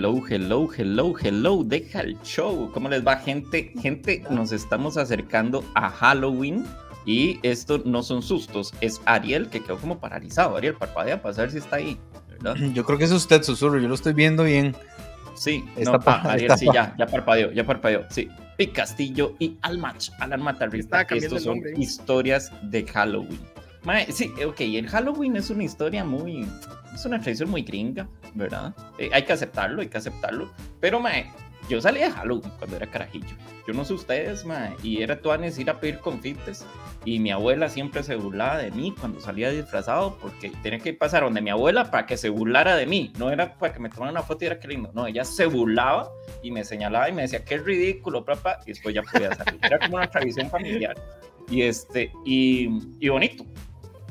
hello, hello, hello, hello, deja el show. ¿Cómo les va, gente? Gente, nos estamos acercando a Halloween y esto no son sustos, es Ariel que quedó como paralizado. Ariel, parpadea para saber si está ahí, ¿verdad? Yo creo que es usted, susurro, yo lo estoy viendo bien. Sí, está no, ah, Ariel sí, ya, ya parpadeó, ya parpadeó, sí. Y Castillo y Almach, Alan Matarrista, estos son historias de Halloween. sí, ok, el Halloween es una historia muy, es una tradición muy gringa, ¿verdad? Eh, hay que aceptarlo, hay que aceptarlo. Pero, mae, yo salí de Halloween cuando era carajillo. Yo no sé ustedes, mae, y era tuanes ir a pedir confites. Y mi abuela siempre se burlaba de mí cuando salía disfrazado porque tenía que pasar donde mi abuela para que se burlara de mí. No era para que me tomara una foto y era que lindo. No, ella se burlaba y me señalaba y me decía, qué ridículo, papá. Y después ya podía salir. Era como una tradición familiar. Y, este, y, y bonito.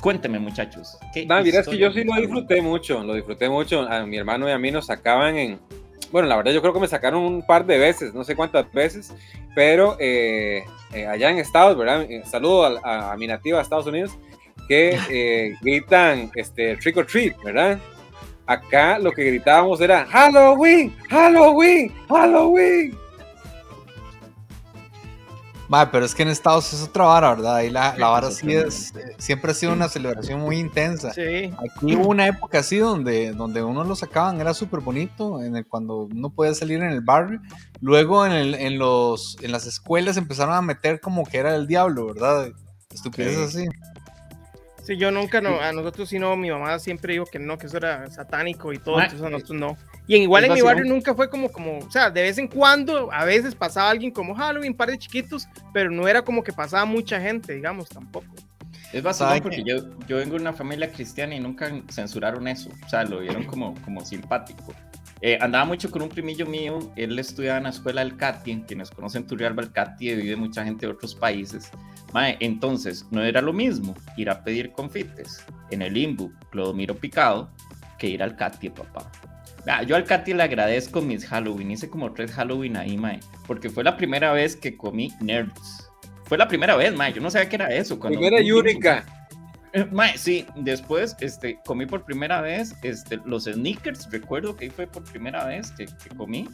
Cuénteme, muchachos. Mira, es que yo sí lo disfruté mucho, lo disfruté mucho. A mi hermano y a mí nos sacaban en. Bueno, la verdad, yo creo que me sacaron un par de veces, no sé cuántas veces, pero eh, eh, allá en Estados, ¿verdad? Eh, saludo a, mi nativa de Estados Unidos, que gritan este, trick or treat, ¿verdad? Acá lo que gritábamos era Halloween, Halloween, Halloween. Vale, pero es que en Estados es otra vara, ¿verdad? Ahí la, la vara sí es, siempre ha sido una celebración muy intensa. Sí. Aquí hubo una época así donde, donde uno lo sacaban, era súper bonito, en el, cuando uno podía salir en el barrio. Luego en, el, en, los, en las escuelas empezaron a meter como que era el diablo, ¿verdad? Estupideces así. Sí, yo nunca, no, a nosotros sí no, mi mamá siempre dijo que no, que eso era satánico y todo, entonces a nosotros no. Y igual en mi barrio nunca fue como, como, o sea, de vez en cuando, a veces pasaba alguien como Halloween, un par de chiquitos, pero no era como que pasaba mucha gente, digamos, tampoco. Es bastante porque yo, yo vengo de una familia cristiana y nunca censuraron eso, o sea, lo vieron como, como simpático. Eh, andaba mucho con un primillo mío, él estudiaba en la escuela del CATI, quienes conocen Turrialba, el CATI vive mucha gente de otros países. Mae, entonces, no era lo mismo ir a pedir confites en el Limbo, Clodomiro Picado, que ir al CATI, papá. Ah, yo al Katy le agradezco mis Halloween. Hice como tres Halloween ahí, mae. Porque fue la primera vez que comí nerds. Fue la primera vez, mae. Yo no sabía qué era eso. Cuando primera Yurika. Eh, mae, sí, después este, comí por primera vez este, los sneakers. Recuerdo que ahí fue por primera vez que, comí.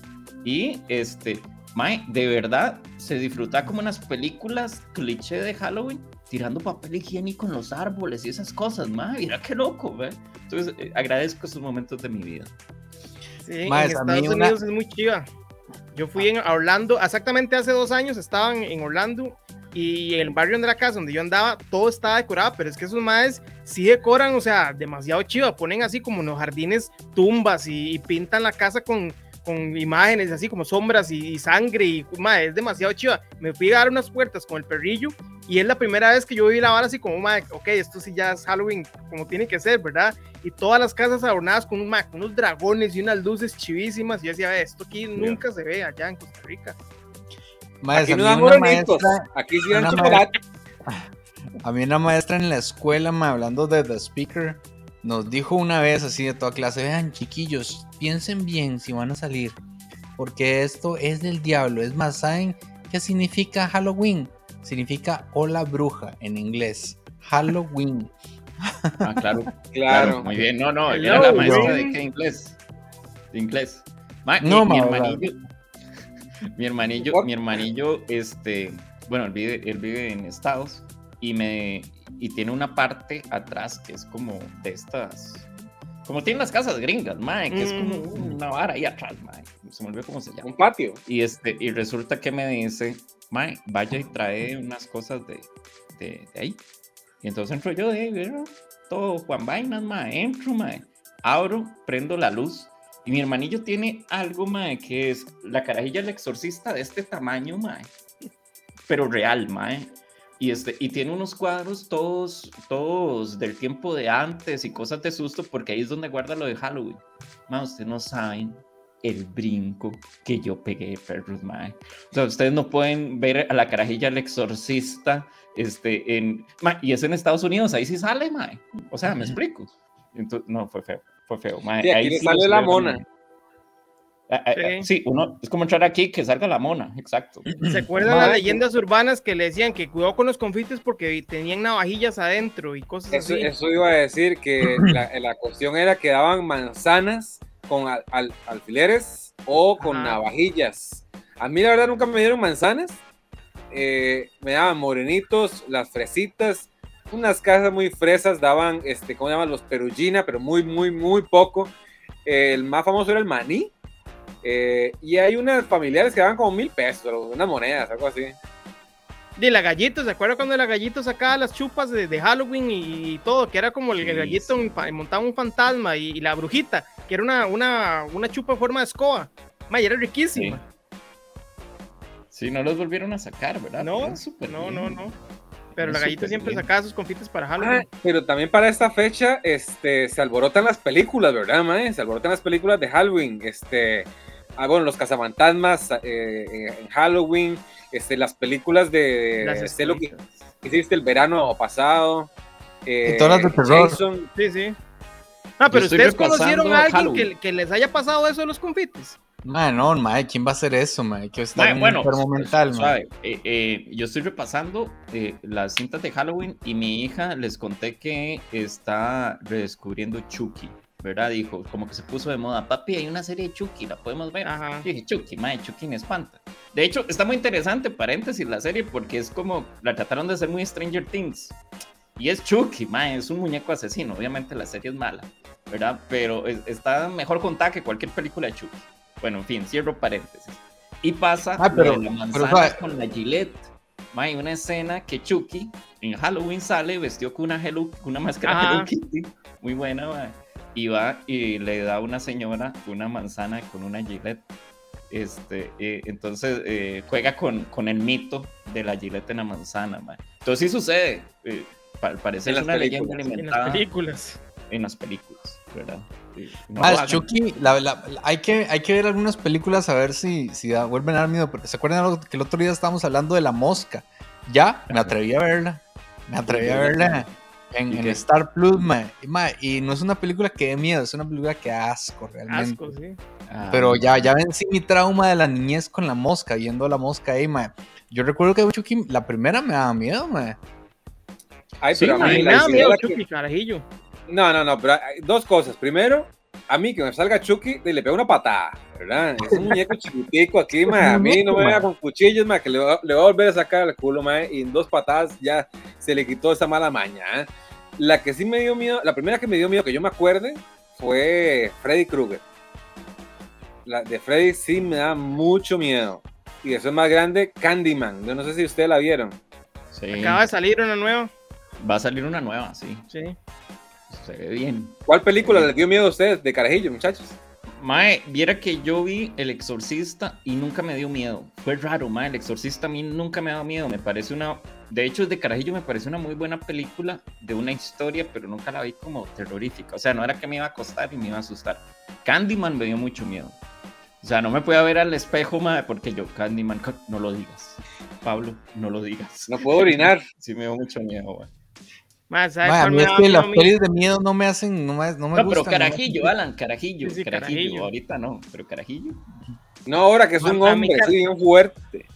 Y este, mae, de verdad se disfruta como unas películas cliché de Halloween tirando papel higiénico en los árboles y esas cosas, mae. Mira qué loco, ¿ve? Entonces eh, agradezco esos momentos de mi vida. Sí, en Estados Unidos es muy chiva. Yo fui en Orlando, exactamente hace dos años estaban en Orlando y el barrio de la casa donde yo andaba, todo estaba decorado, pero es que esos madres sí decoran, o sea, demasiado chiva, ponen así como en los jardines tumbas y, pintan la casa con, con imágenes así como sombras y, sangre y madre, es demasiado chiva. Me fui a dar unas puertas con el perrillo y es la primera vez que yo vi la vara así como, madre, ok, esto sí ya es Halloween como tiene que ser, ¿verdad? Y todas las casas adornadas con, unos dragones y unas luces chivísimas. Y yo decía, esto aquí nunca se ve allá en Costa Rica. aquí no dan una maestra, aquí sí dan chocolate. A mí una maestra en la escuela, hablando de The Speaker, nos dijo una vez así de toda clase, vean chiquillos, piensen bien si van a salir, porque esto es del diablo. Es más, ¿saben qué significa Halloween? significa hola bruja en inglés. Halloween. Ah, claro, claro. Muy bien, no, no, era la maestra de qué inglés. De inglés. no, mi hermanillo, mi hermanillo, mi hermanillo, este, bueno, él vive, él vive en Estados y me y tiene una parte atrás que es como de estas como tienen las casas gringas, mae, que es como mm. una vara ahí atrás, mae. Se me olvidó cómo se llama. Un patio. Y este, y resulta que me dice, mae, vaya y trae unas cosas de, de, ahí. Y entonces entro yo de ahí, todo Juan Vainas, mae, entro, mae, abro, prendo la luz. Y mi hermanillo tiene algo, mae, que es la carajilla del exorcista de este tamaño, mae. Pero real, mae. Y, este, y tiene unos cuadros todos, todos del tiempo de antes y cosas de susto, porque ahí es donde guarda lo de Halloween. Mae, ustedes no saben el brinco que yo pegué, perros, mae. O sea, ustedes no pueden ver a la carajilla del exorcista, este, en, y es en Estados Unidos, ahí sí sale, mae. O sea, me explico. Entonces, no, fue feo, fue feo, mae. ahí sí sale la mona. Ah, ah, ah, sí. uno es como entrar aquí que salga la mona, exacto. ¿Se acuerdan las leyendas urbanas que le decían que cuidado con los confites porque tenían navajillas adentro y cosas eso, así? Eso iba a decir que la, la cuestión era que daban manzanas con al, alfileres o con navajillas. A mí la verdad nunca me dieron manzanas, eh, me daban morenitos, las fresitas, unas casas muy fresas daban, este, ¿cómo se llaman? Los perugina, pero muy, muy, muy poco. el más famoso era el maní. Eh, y hay unas familiares que daban como mil pesos, unas monedas, algo así. De la gallito, ¿se acuerda cuando la gallito sacaba las chupas de, Halloween y, todo? Que era como el, gallito montaba un fantasma y, la brujita, que era una, una, una chupa en forma de escoba. May, era riquísima. Sí. no los volvieron a sacar, ¿verdad? No, no, no, no. Pero la gallita siempre sacaba sus confites para Halloween. Ah, pero también para esta fecha, este, se alborotan las películas, ¿verdad, mae? Se alborotan las películas de Halloween. Este, ah, bueno, los cazafantasmas eh, eh, en Halloween, este, las películas de las lo que hiciste el verano pasado. Eh, todas las de terror. Sí, sí. Ah, pero ustedes conocieron a alguien que, que, les haya pasado eso de los confites. Mae, no, mae, ¿quién va a hacer eso, mae? Que está bueno, mental, eh, eh, yo estoy repasando eh, las cintas de Halloween y mi hija les conté que está redescubriendo Chucky, ¿verdad? Dijo, como que se puso de moda, papi, hay una serie de Chucky, ¿la podemos ver? Ajá. dije, Chucky, mae, Chucky me espanta. De hecho, está muy interesante, paréntesis, la serie, porque es como, la trataron de hacer muy Stranger Things. Y es Chucky, mae, es un muñeco asesino. Obviamente la serie es mala, ¿verdad? Pero está mejor contada que cualquier película de Chucky. Bueno, en fin, cierro paréntesis. Y pasa ah, pero, la manzana con la Gillette. Hay una escena que Chucky en Halloween sale vestido con una, Hello, una máscara Hello Kitty, muy buena, y va y le da a una señora una manzana con una Gillette. Este, eh, entonces eh, juega con, con el mito de la Gillette en la manzana. Entonces sí sucede. Eh, parece una leyenda alimentada. En las películas. En las películas, ¿verdad? ah, Chucky, hay, que, hay que ver algunas películas a ver si, si vuelven a dar miedo, porque se acuerdan que el otro día estábamos hablando de la mosca. Ya, me atreví a verla. Me atreví a verla en, Star Plus, y, no es una película que dé miedo, es una película que asco realmente. Asco, sí. Ah. Pero ya, ya vencí mi trauma de la niñez con la mosca, viendo la mosca ahí, Yo recuerdo que Chucky, la primera me daba miedo, ma. Ay, pero a mí me daba miedo Chucky, carajillo. No, no, no, pero hay dos cosas. Primero, a mí que me salga Chucky y le pego una patada, ¿verdad? Es un muñeco chiquitico aquí, ma. A mí no me vaya con cuchillos, ma, que le, va, le voy a volver a sacar el culo, ma, y en dos patadas ya se le quitó esa mala maña. ¿eh? La que sí me dio miedo, la primera que me dio miedo que yo me acuerde fue Freddy Krueger. La de Freddy sí me da mucho miedo. Y eso es más grande, Candyman. Yo no sé si ustedes la vieron. Sí. Acaba de salir una nueva. Va a salir una nueva, sí. Sí se ve bien. ¿Cuál película les dio miedo a ustedes de carajillo, muchachos? Mae, viera que yo vi El Exorcista y nunca me dio miedo. Fue raro, mae. El Exorcista a mí nunca me ha dado miedo. Me parece una. De hecho, de Carajillo me parece una muy buena película de una historia, pero nunca la vi como terrorífica. O sea, no era que me iba a costar y me iba a asustar. Candyman me dio mucho miedo. O sea, no me puedo ver al espejo, mae, porque yo, Candyman, no lo digas. Pablo, no lo digas. No puedo orinar. sí, me dio mucho miedo, mae. Más, a mí es que las pelis de miedo no me hacen, no me, no me no, pero carajillo, Alan, carajillo, carajillo, ahorita no, pero carajillo. No, ahora que es un hombre, sí, bien fuerte.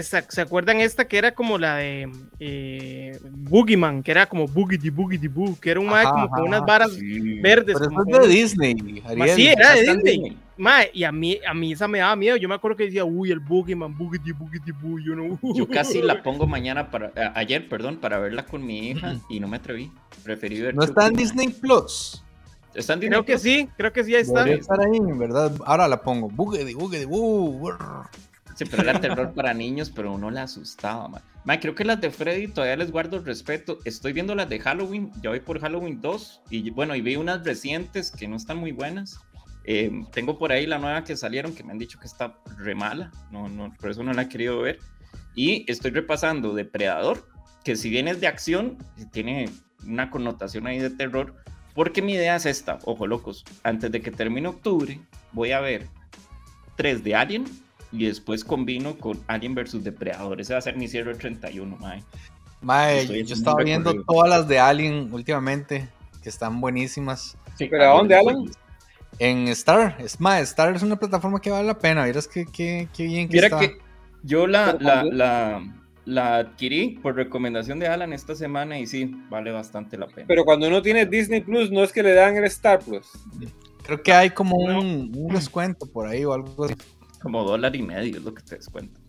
¿Se acuerdan esta que era como la de eh, Boogeyman? Que era como Boogity Boogity Boo, que era un mae como con unas varas verdes. Pero como es de Disney, Ariel. Sí, era de Disney. Mae, y a mí, a mí esa me daba miedo. Yo me acuerdo que decía, uy, el Boogeyman, Boogity Boogity Boo. Yo, no, yo casi la pongo mañana, para ayer, perdón, para verla con mi hija y no me atreví. Preferí ver. ¿No está en Disney Plus? ¿Está en Disney creo que sí, creo que sí, ahí está. estar ahí, en verdad. Ahora la pongo. Boogity Boogity Boo. Sí, pero era terror para niños, pero uno le asustaba, man. man. creo que las de Freddy todavía les guardo el respeto. Estoy viendo las de Halloween, ya voy por Halloween 2, y bueno, y vi unas recientes que no están muy buenas. Eh, tengo por ahí la nueva que salieron, que me han dicho que está re mala, no, no, por eso no la he querido ver. Y estoy repasando Depredador, que si bien es de acción, tiene una connotación ahí de terror, porque mi idea es esta, ojo locos, antes de que termine octubre, voy a ver tres de Alien, y después combino con Alien vs Depredador. Ese va a ser mi cierre 31, mae. Mae, yo estaba viendo todas las de Alien últimamente, que están buenísimas. ¿Pero a dónde, Alien? En Star. Es más, Star es una plataforma que vale la pena. Miras que, que, bien que Mira que yo la, la, la, la, adquirí por recomendación de Alan esta semana y sí, vale bastante la pena. Pero cuando uno tiene Disney Plus, no es que le dan el Star Plus. Creo que hay como un, descuento por ahí o algo así. Como dólar y medio es lo que te descuentan.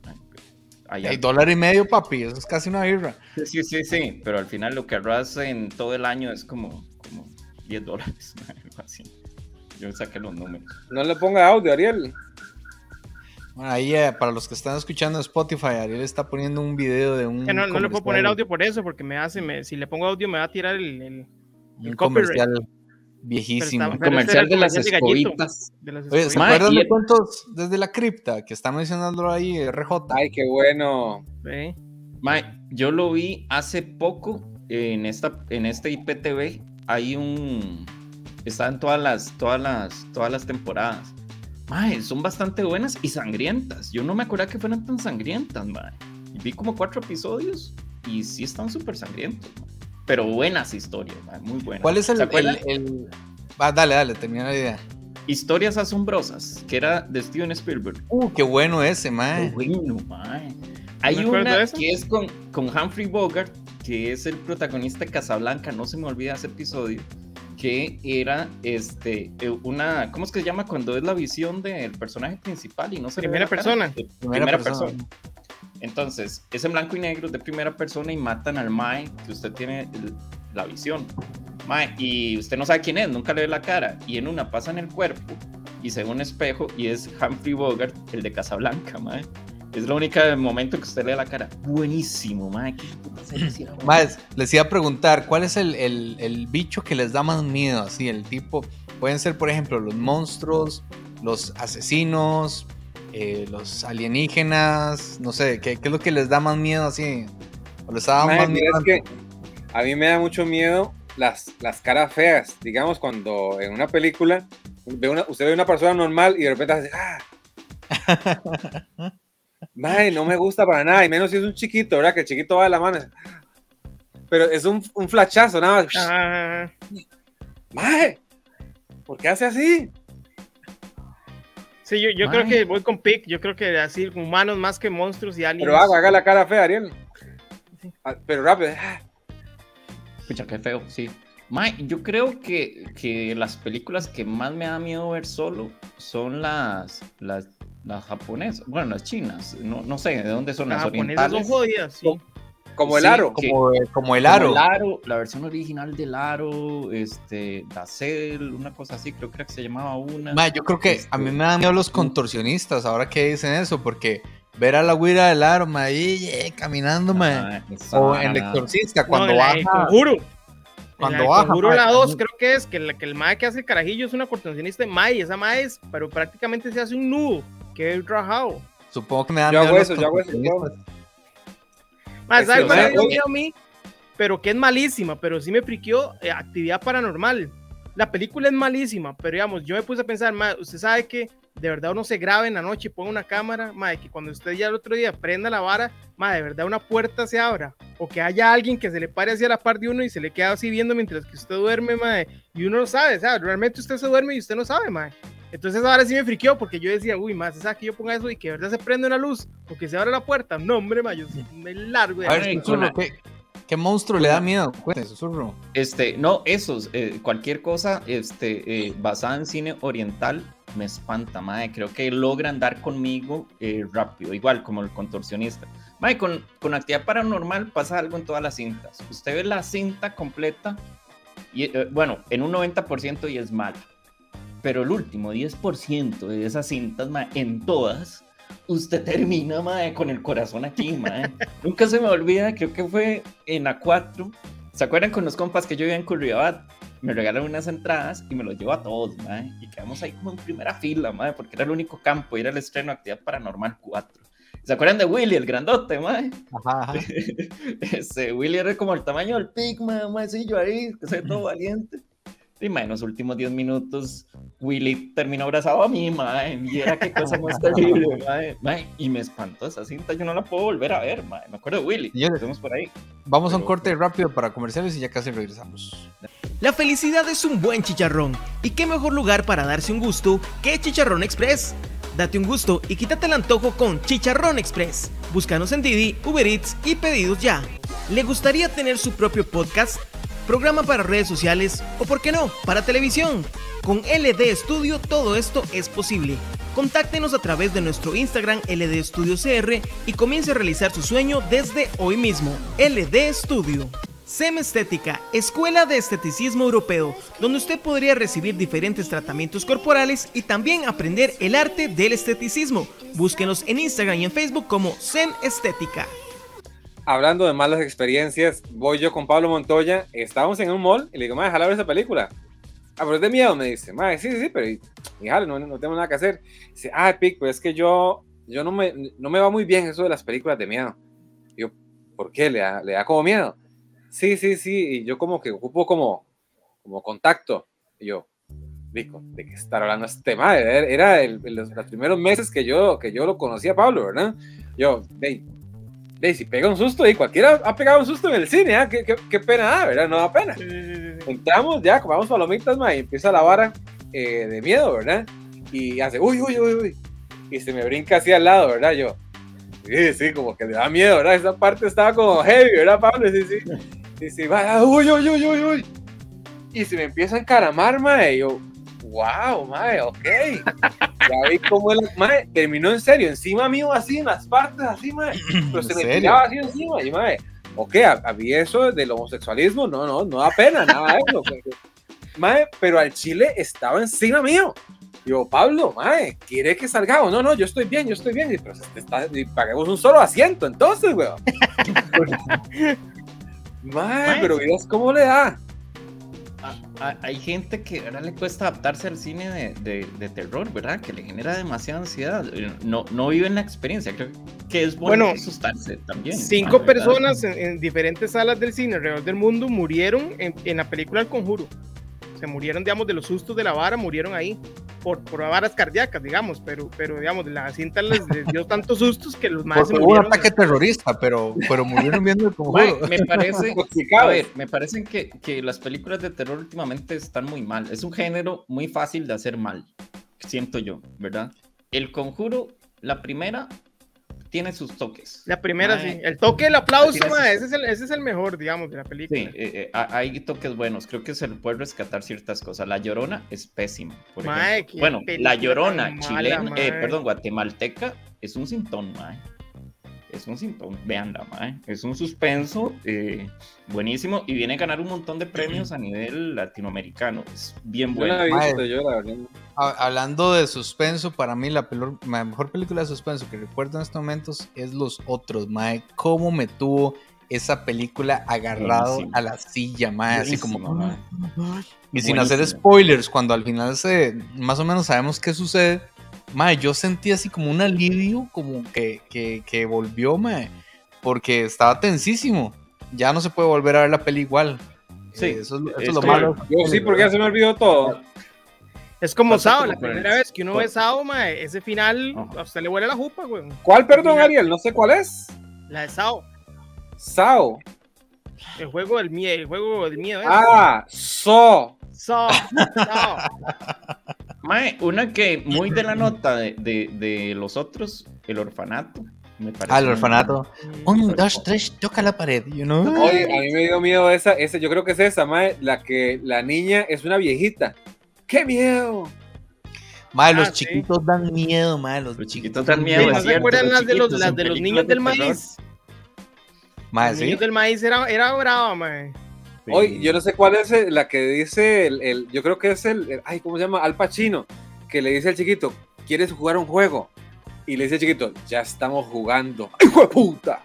Hay dólar y medio, papi, eso es casi una birra. Sí, sí, sí, pero al final lo que ahorras en todo el año es como, como 10 dólares, así. Yo saqué los números. No le ponga audio, Ariel. Bueno, ahí eh, para los que están escuchando Spotify, Ariel está poniendo un video de un. no, le puedo poner audio por eso, porque me hace, me, si le pongo audio me va a tirar el, el, comercial viejísimo. El comercial de las escobitas. Oye, ¿se acuerdan de cuentos desde la cripta? Que está mencionando ahí RJ. Ay, qué bueno. yo lo vi hace poco en esta en este IPTV. Hay un están todas las todas las todas las temporadas. son bastante buenas y sangrientas. Yo no me acuerdo que fueran tan sangrientas, Vi como cuatro episodios y sí están súper sangrientos pero buenas historias, muy buenas. ¿Cuál es el, el, ah, dale, dale, termina la idea. Historias asombrosas, que era de Steven Spielberg. Uh, qué bueno ese, mae. bueno, mae. Hay una que es con, con Humphrey Bogart, que es el protagonista de Casablanca, no se me olvida ese episodio, que era este eh, una, ¿cómo es que se llama cuando es la visión del personaje principal y no se primera persona. Primera, primera persona. Entonces, es en blanco y negro de primera persona y matan al Mae, que usted tiene la visión. Mae, y usted no sabe quién es, nunca le ve la cara. Y en una pasa en el cuerpo y se ve un espejo y es Humphrey Bogart, el de Casablanca, Mae. Es la única momento que usted le ve la cara. Buenísimo, Mae. Mae, les iba a preguntar, ¿cuál es el, el, el bicho que les da más miedo? Así, el tipo, pueden ser, por ejemplo, los monstruos, los asesinos, eh, los alienígenas, no sé, ¿qué, es lo que les da más miedo así? les más miedo? que a mí me da mucho miedo las, las caras feas, digamos, cuando en una película ve una, usted ve una persona normal y de repente hace, ¡ah! no me gusta para nada, y menos si es un chiquito, ¿verdad? Que el chiquito va de la mano. Pero es un, un flachazo, nada más. Ah. ¿por qué hace así? Sí, yo, creo que voy con Pic. Yo creo que así, humanos más que monstruos y aliens. Pero haga, haga la cara fea, Ariel. Ah, pero rápido. Escucha, qué feo, sí. yo creo que, que, las películas que más me da miedo ver solo son las, las, las japonesas, bueno, las chinas, no, no sé de dónde son las, las orientales. Son jodidas, sí. Como el aro. como, como, el aro. la versión original del aro, este, Dacel, una cosa así, creo que se llamaba una. yo creo que a mí este, me dan miedo los contorsionistas, ahora que dicen eso, porque ver a la guira del aro, ahí eh, caminando, o en el exorcista, cuando baja. Cuando baja. Conjuro la 2 creo que es que, el, que el mae que hace carajillo es una contorsionista de mae, esa mae es, pero prácticamente se hace un nudo, que es rajado. Supongo que me dan miedo. Hago eso, yo hago eso, más, ¿sabes cuál a mí? Pero que es malísima, pero sí me friqueó eh, Actividad Paranormal. La película es malísima, pero digamos, yo me puse a pensar, más, usted sabe que de verdad uno se graba en la noche y ponga una cámara, madre, que cuando usted ya el otro día prenda la vara, madre, de verdad una puerta se abra, o que haya alguien que se le pare hacia la par de uno y se le queda así viendo mientras que usted duerme, madre, y uno no sabe, o sea, realmente usted se duerme y usted no sabe, madre. Entonces ahora sí me friqueó porque yo decía, uy, más, ¿sabes que yo ponga eso y que de verdad se prende una luz o que se abre la puerta? No, hombre, ma, yo me largo de A ver, ¿qué, ¿qué, monstruo le da miedo? Susurro. Este, no, esos, eh, cualquier cosa este, eh, basada en cine oriental me espanta, madre. Creo que logran dar conmigo eh, rápido, igual como el contorsionista. Madre, con, con actividad paranormal pasa algo en todas las cintas. Usted ve la cinta completa y, bueno, en un 90% y es mala pero el último 10% de esas cintas, en todas, usted termina, con el corazón aquí, Nunca se me olvida, creo que fue en A4. ¿Se acuerdan con los compas que yo vivía en Curriabat? Me regalaron unas entradas y me los llevo a todos, Y quedamos ahí como en primera fila, porque era el único campo, y era el estreno de Actividad Paranormal 4. ¿Se acuerdan de Willy, el grandote, mae? Ajá, Ese, Willy era como el tamaño del pig, mae, sí, yo ahí, que soy todo valiente. Y en los últimos 10 minutos, Willy terminó abrazado a mí, mae. Mira qué cosa más terrible, mae, Y me espantó esa cinta, yo no la puedo volver a ver, mae. Me acuerdo de Willy. Estamos por ahí. Vamos a un corte rápido para comerciales y ya casi regresamos. La felicidad es un buen chicharrón. ¿Y qué mejor lugar para darse un gusto que Chicharrón Express? Date un gusto y quítate el antojo con Chicharrón Express. Búscanos en Didi, Uber Eats y pedidos ya. ¿Le gustaría tener su propio podcast? Programa para redes sociales o, por qué no, para televisión. Con LD Studio todo esto es posible. Contáctenos a través de nuestro Instagram LD Studio CR y comience a realizar su sueño desde hoy mismo. LD Studio. SEM Estética, Escuela de Esteticismo Europeo, donde usted podría recibir diferentes tratamientos corporales y también aprender el arte del esteticismo. Búsquenos en Instagram y en Facebook como SEM Estética. Hablando de malas experiencias, voy yo con Pablo Montoya, estábamos en un mall y le digo, déjala ver esa película. Ah, pero es de miedo, me dice. Madre, sí, sí, sí, pero hija, no, no tengo nada que hacer. Dice, ah, Pic, pues es que yo, yo no, me, no me va muy bien eso de las películas de miedo. yo, ¿por qué? ¿Le da, le da como miedo? Sí, sí, sí, y yo como que ocupo como, como contacto. Y yo, Rico, ¿de qué estar hablando este madre? Era el, los, primeros meses que yo, que yo lo conocía a Pablo, ¿verdad? Yo, hey, si pega un susto, y cualquiera ha pegado un susto en el cine, ¿eh? ¿Qué, qué, pena da, ¿verdad? No da pena. Entramos ya, comamos palomitas, ma, y empieza la vara eh, de miedo, ¿verdad? Y hace, uy, uy, uy, uy. Y se me brinca así al lado, ¿verdad? Yo, sí, sí, como que le da miedo, ¿verdad? Esa parte estaba como heavy, ¿verdad, Pablo? Sí, sí. Y se va, uy, uy, uy, uy, uy. Y se me empieza a encaramar, mae. Y yo, wow, mae, ok. Ya vi cómo el mae terminó en serio, encima mío, así, en las partes, así, mae. Pero se me tiraba así encima, y mae, ok, había eso del homosexualismo, no, no, no da pena, nada de eso. Mae, pero al chile estaba encima mío. Yo, Pablo, mae, ¿quiere que salgamos? No, no, yo estoy bien, yo estoy bien. Y, pero está, y paguemos un solo asiento, entonces, weón. Mae, pero miras cómo le da. Hay gente que ahora le cuesta adaptarse al cine de, de, terror, ¿verdad? Que le genera demasiada ansiedad. No, no viven la experiencia. Creo que es bueno, asustarse también. Cinco personas en, diferentes salas del cine alrededor del mundo murieron en, en la película El Conjuro. Se murieron, digamos, de los sustos de la vara, murieron ahí por, por varas cardíacas, digamos, pero, pero digamos, la cinta les, dio tantos sustos que los más se un ataque terrorista, pero, pero murieron viendo el conjuro. me parece, a ver, me parece que, que las películas de terror últimamente están muy mal. Es un género muy fácil de hacer mal, siento yo, ¿verdad? El conjuro, la primera, tiene sus toques. La primera, sí. El toque, el aplauso, ese, es el, ese, es el, mejor, digamos, de la película. Sí, eh, eh, hay toques buenos. Creo que se le puede rescatar ciertas cosas. La Llorona es pésima. bueno, La Llorona chilena, eh, perdón, guatemalteca es un sintón, mae es un síntoma, veanla, mae. es un suspenso eh, buenísimo y viene a ganar un montón de premios a nivel latinoamericano. Es bien bueno. hablando de suspenso, para mí la, mejor película de suspenso que recuerdo en estos momentos es Los Otros, mae. ¿Cómo me tuvo esa película agarrado a la silla, mae? Así como... Y sin hacer spoilers, cuando al final se, más o menos sabemos qué sucede Mae, yo sentí así como un alivio, como que, que, que volvió, mae, porque estaba tensísimo. Ya no se puede volver a ver la peli igual. Sí, eh, eso, es lo malo. Yo sí, porque ya se me olvidó todo. Es como Sao, la primera vez que uno ve Sao, mae, ese final a usted le huele la jupa, güey. ¿Cuál, perdón, Ariel? No sé cuál es. La de Sao. Sao. El juego del miedo, el juego del miedo. Ah, So. So. so. Mae, una que muy de la nota de, de, de los otros, el orfanato. Me parece ah, el orfanato. Un, dos, tres, toca la pared, you know? Oye, a mí me dio miedo esa, esa, yo creo que es esa, mae, la que la niña es una viejita. ¡Qué miedo! Mae, los ah, chiquitos dan miedo, mae, los, chiquitos, dan miedo. ¿No se acuerdan las de los, las de los niños del maíz? Mae, los niños del maíz era, era brava, Hoy, yo no sé cuál es la que dice el, yo creo que es el, ay, ¿cómo se llama? Al Pacino, que le dice al chiquito, ¿quieres jugar un juego? Y le dice al chiquito, ya estamos jugando. ¡Hijo de puta!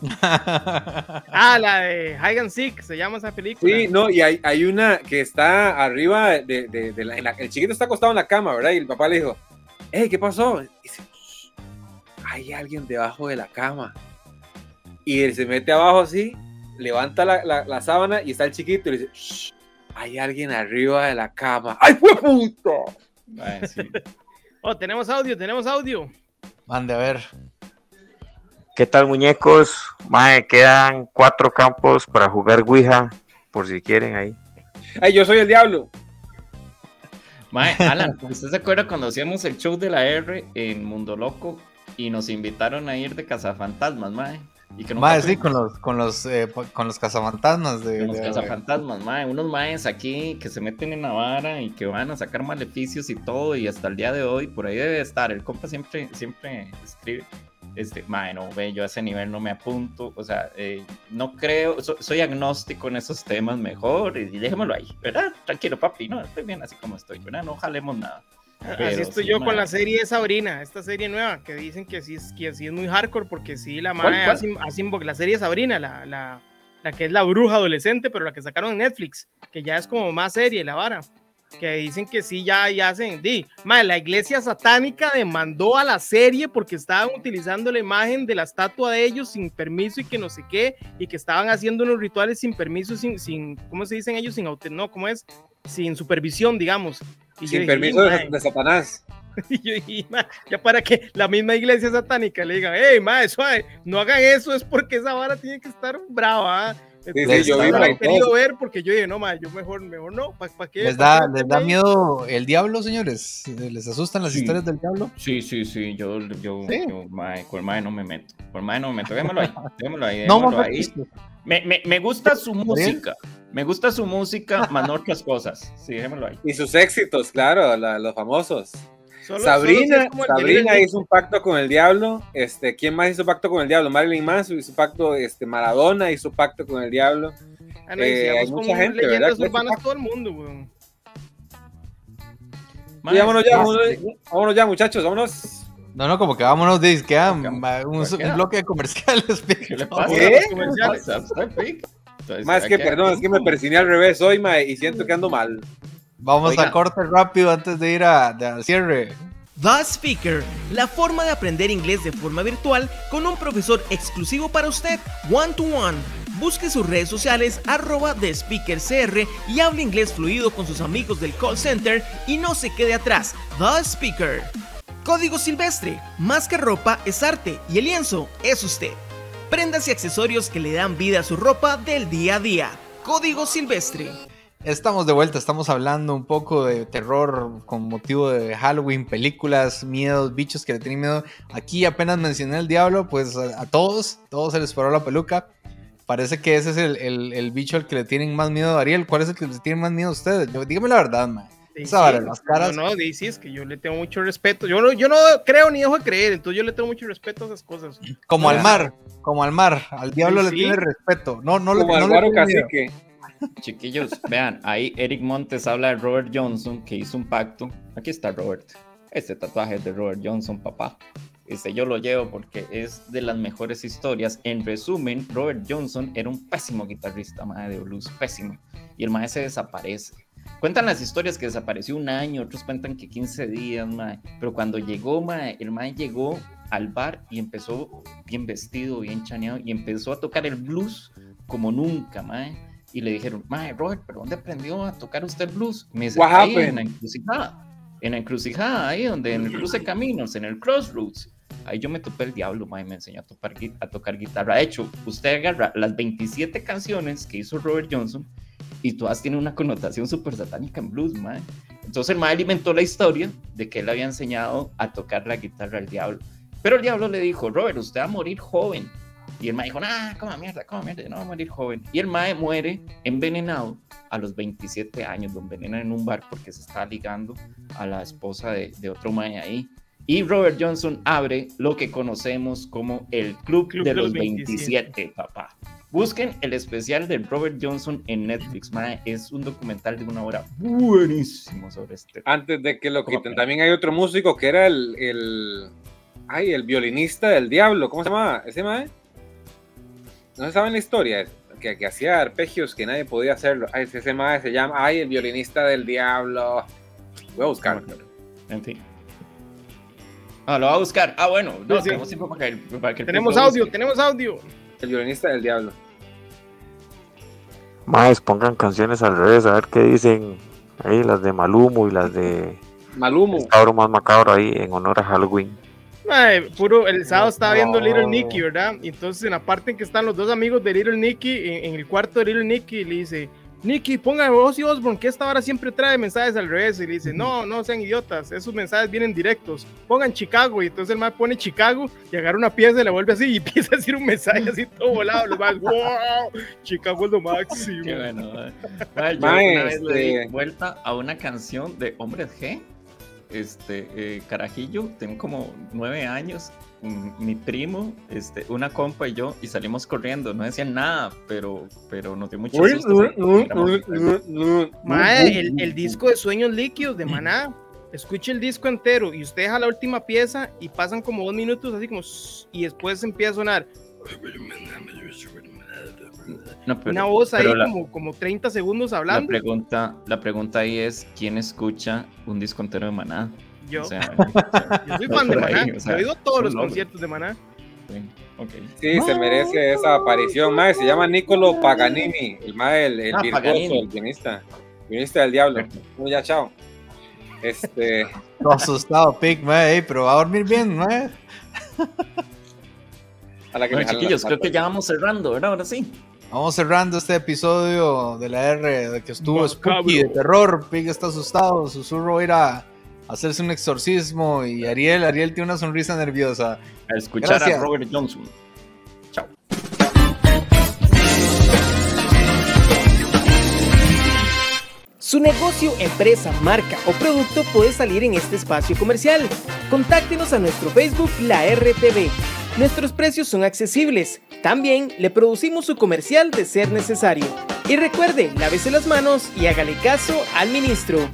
ah, la de Hide and Seek, se llama esa película. Sí, no, y hay, hay una que está arriba de, de, la, el chiquito está acostado en la cama, ¿verdad? Y el papá le dijo, hey, ¿qué pasó? Y dice, hay alguien debajo de la cama. Y él se mete abajo así levanta la, la, sábana y está el chiquito y le dice, Shh, hay alguien arriba de la cama. ¡Ay, fue puto! oh, tenemos audio, tenemos audio. Mande a ver. ¿Qué tal, muñecos? Mae, quedan cuatro campos para jugar Ouija, por si quieren ahí. Ay, yo soy el diablo. Mae, Alan, ¿usted se acuerda cuando hacíamos el show de la R en Mundo Loco y nos invitaron a ir de cazafantasmas, mae? Y que no sí, con los, con los, eh, con los cazafantasmas de. los cazafantasmas, mae. Unos maes aquí que se meten en Navarra y que van a sacar maleficios y todo. Y hasta el día de hoy, por ahí debe estar. El compa siempre, siempre escribe. Este, mae, no, ve, yo a ese nivel no me apunto. O sea, eh, no creo, soy agnóstico en esos temas mejor. Y, déjemelo ahí, ¿verdad? Tranquilo, papi, no, estoy bien así como estoy, ¿verdad? No jalemos nada. Así estoy yo con la serie de Sabrina, esta serie nueva, que dicen que sí es, que es muy hardcore, porque sí, la madre así, la serie Sabrina, la, la, la, que es la bruja adolescente, pero la que sacaron en Netflix, que ya es como más serie, la vara. Que dicen que sí, ya, ya hacen. Di, madre, la iglesia satánica demandó a la serie porque estaban utilizando la imagen de la estatua de ellos sin permiso y que no sé qué, y que estaban haciendo unos rituales sin permiso, sin, sin ¿cómo se dicen ellos? Sin, no, ¿cómo es? Sin supervisión, digamos. Sin permiso de, Satanás. Y yo dije, ya para que la misma iglesia satánica le diga, hey, ma, no hagan eso, es porque esa vara tiene que estar brava. Sí, sí, yo no he querido ver porque yo dije, no, ma, yo mejor, mejor no, ¿para qué? ¿Les da, ¿Les da miedo el diablo, señores? ¿Les asustan las historias del diablo? Sí, sí, sí, yo, yo, yo ma, con ma no me meto, con ma no me meto, déjamelo ahí, déjamelo ahí, déjamelo no, ahí. Me, me, me gusta su música. Me gusta su música, más no otras cosas. Sí, ahí. Y sus éxitos, claro, los famosos. Sabrina, Sabrina hizo un pacto con el diablo. Este, ¿quién más hizo pacto con el diablo? Marilyn Manson hizo pacto, este, Maradona hizo pacto con el diablo. Ah, eh, hay mucha gente, ¿verdad? urbanas todo el mundo, weón. vámonos ya, vámonos, ya, muchachos, vámonos. No, no, como que vámonos, dice, queda un, un, bloque de comerciales. ¿Qué le pasa? ¿Qué? Más que, perdón, es que me persiné al revés hoy, mae, y siento que ando mal. Vamos a corte rápido antes de ir a, al cierre. The Speaker, la forma de aprender inglés de forma virtual con un profesor exclusivo para usted, one to one. Busque sus redes sociales arroba The Speaker CR y hable inglés fluido con sus amigos del call center y no se quede atrás. The Speaker. Código Silvestre, más que ropa es arte y el lienzo es usted prendas y accesorios que le dan vida a su ropa del día a día. Código Silvestre. Estamos de vuelta, estamos hablando un poco de terror con motivo de Halloween, películas, miedos, bichos que le tienen miedo. Aquí apenas mencioné el diablo, pues a, todos, todos se les paró la peluca. Parece que ese es el, bicho al que le tienen más miedo a Ariel. ¿Cuál es el que le tienen más miedo a ustedes? dígame la verdad, man. las caras. No, no, sí, es que yo le tengo mucho respeto. Yo no, yo no creo ni dejo de creer, entonces yo le tengo mucho respeto a esas cosas. Como al mar, como al mar. Al diablo le tiene respeto. No, no, como no, al cacique. Chiquillos, vean, ahí Eric Montes habla de Robert Johnson que hizo un pacto. Aquí está Robert. Este tatuaje es de Robert Johnson, papá. Este yo lo llevo porque es de las mejores historias. En resumen, Robert Johnson era un pésimo guitarrista, madre de blues, pésimo. Y el maestro se desaparece Cuentan las historias que desapareció un año, otros cuentan que 15 días, mae. Pero cuando llegó, mae, el mae llegó al bar y empezó bien vestido, bien chaneado, y empezó a tocar el blues como nunca, mae. Y le dijeron, mae, Robert, ¿pero dónde aprendió a tocar usted blues? Me dice, ahí en la encrucijada. En la encrucijada, ahí donde, en el cruce caminos, en el crossroads. Ahí yo me topé el diablo, mae, me enseñó a, tocar, a tocar guitarra. De hecho, usted agarra las 27 canciones que hizo Robert Johnson y todas tienen una connotación súper satánica en blues, mae. Entonces el mae alimentó la historia de que él había enseñado a tocar la guitarra al diablo. Pero el diablo le dijo, Robert, usted va a morir joven. Y el mae dijo, ah, cómo mierda, cómo mierda, no va a morir joven. Y el mae muere envenenado a los 27 años, lo envenenan en un bar porque se está ligando a la esposa de, de otro mae ahí. Y Robert Johnson abre lo que conocemos como el Club, de, los 27 papá. Busquen el especial de Robert Johnson en Netflix, mae. Es un documental de una hora buenísimo sobre este. Antes de que lo quiten, también hay otro músico que era el, el. Ay, el violinista del diablo. ¿Cómo se llama ese mae? No se sabe en la historia. Que, que hacía arpegios que nadie podía hacerlo. Ay, ese mae se llama. Ay, el violinista del diablo. Voy a buscarlo. En fin. Ah, lo va a buscar. Ah, bueno. No, tenemos tiempo para que, para que Tenemos audio, tenemos audio. El violinista del diablo. Más, pongan canciones al revés, a ver qué dicen ahí, las de Malumo y las de. Malumo. Cabro más macabro ahí en honor a Halloween. Puro, el sábado estaba viendo Little Nicky, ¿verdad? Y entonces en la parte en que están los dos amigos de Little Nicky, en, el cuarto de Little Nicky, le dice, Nicky, ponga Ozzy Osbourne, que esta hora siempre trae mensajes al revés. Y le dice, no, no sean idiotas, esos mensajes vienen directos. Pongan Chicago. Y entonces el man pone Chicago y agarra una pieza y la vuelve así y empieza a decir un mensaje así todo volado. Los más, wow, Chicago es lo máximo. Qué bueno. yo una vez le di este vuelta a una canción de Hombres G. Este, eh, Carajillo, tengo como nueve años mi primo, este, una compa y yo, y salimos corriendo. No decían nada, pero, pero nos dio mucho susto. el, el, disco de Sueños Líquidos de Maná. Escuche el disco entero y usted deja la última pieza y pasan como dos minutos así como y después empieza a sonar una voz ahí como, como 30 segundos hablando. La pregunta, la pregunta ahí es ¿quién escucha un disco entero de Maná? Yo. yo soy fan de Maná. he oído todos los conciertos de Maná. Sí, sí se merece esa aparición. Mae, se llama Nicolo Paganini, el mae, el, el ah, virtuoso, el pianista, pianista del diablo. Muy ya, chao. Este. No asustado, Pig, mae, pero va a dormir bien, mae. A la que bueno, chiquillos, creo que ya vamos cerrando, ¿verdad? Ahora sí. Vamos cerrando este episodio de la R de que estuvo spooky, de terror. Pig está asustado, susurro irá hacerse un exorcismo y Ariel, Ariel tiene una sonrisa nerviosa. A escuchar a Robert Johnson. Chao. Su negocio, empresa, marca o producto puede salir en este espacio comercial. Contáctenos a nuestro Facebook La RTV. Nuestros precios son accesibles. También le producimos su comercial de ser necesario. Y recuerde, lávese las manos y hágale caso al ministro.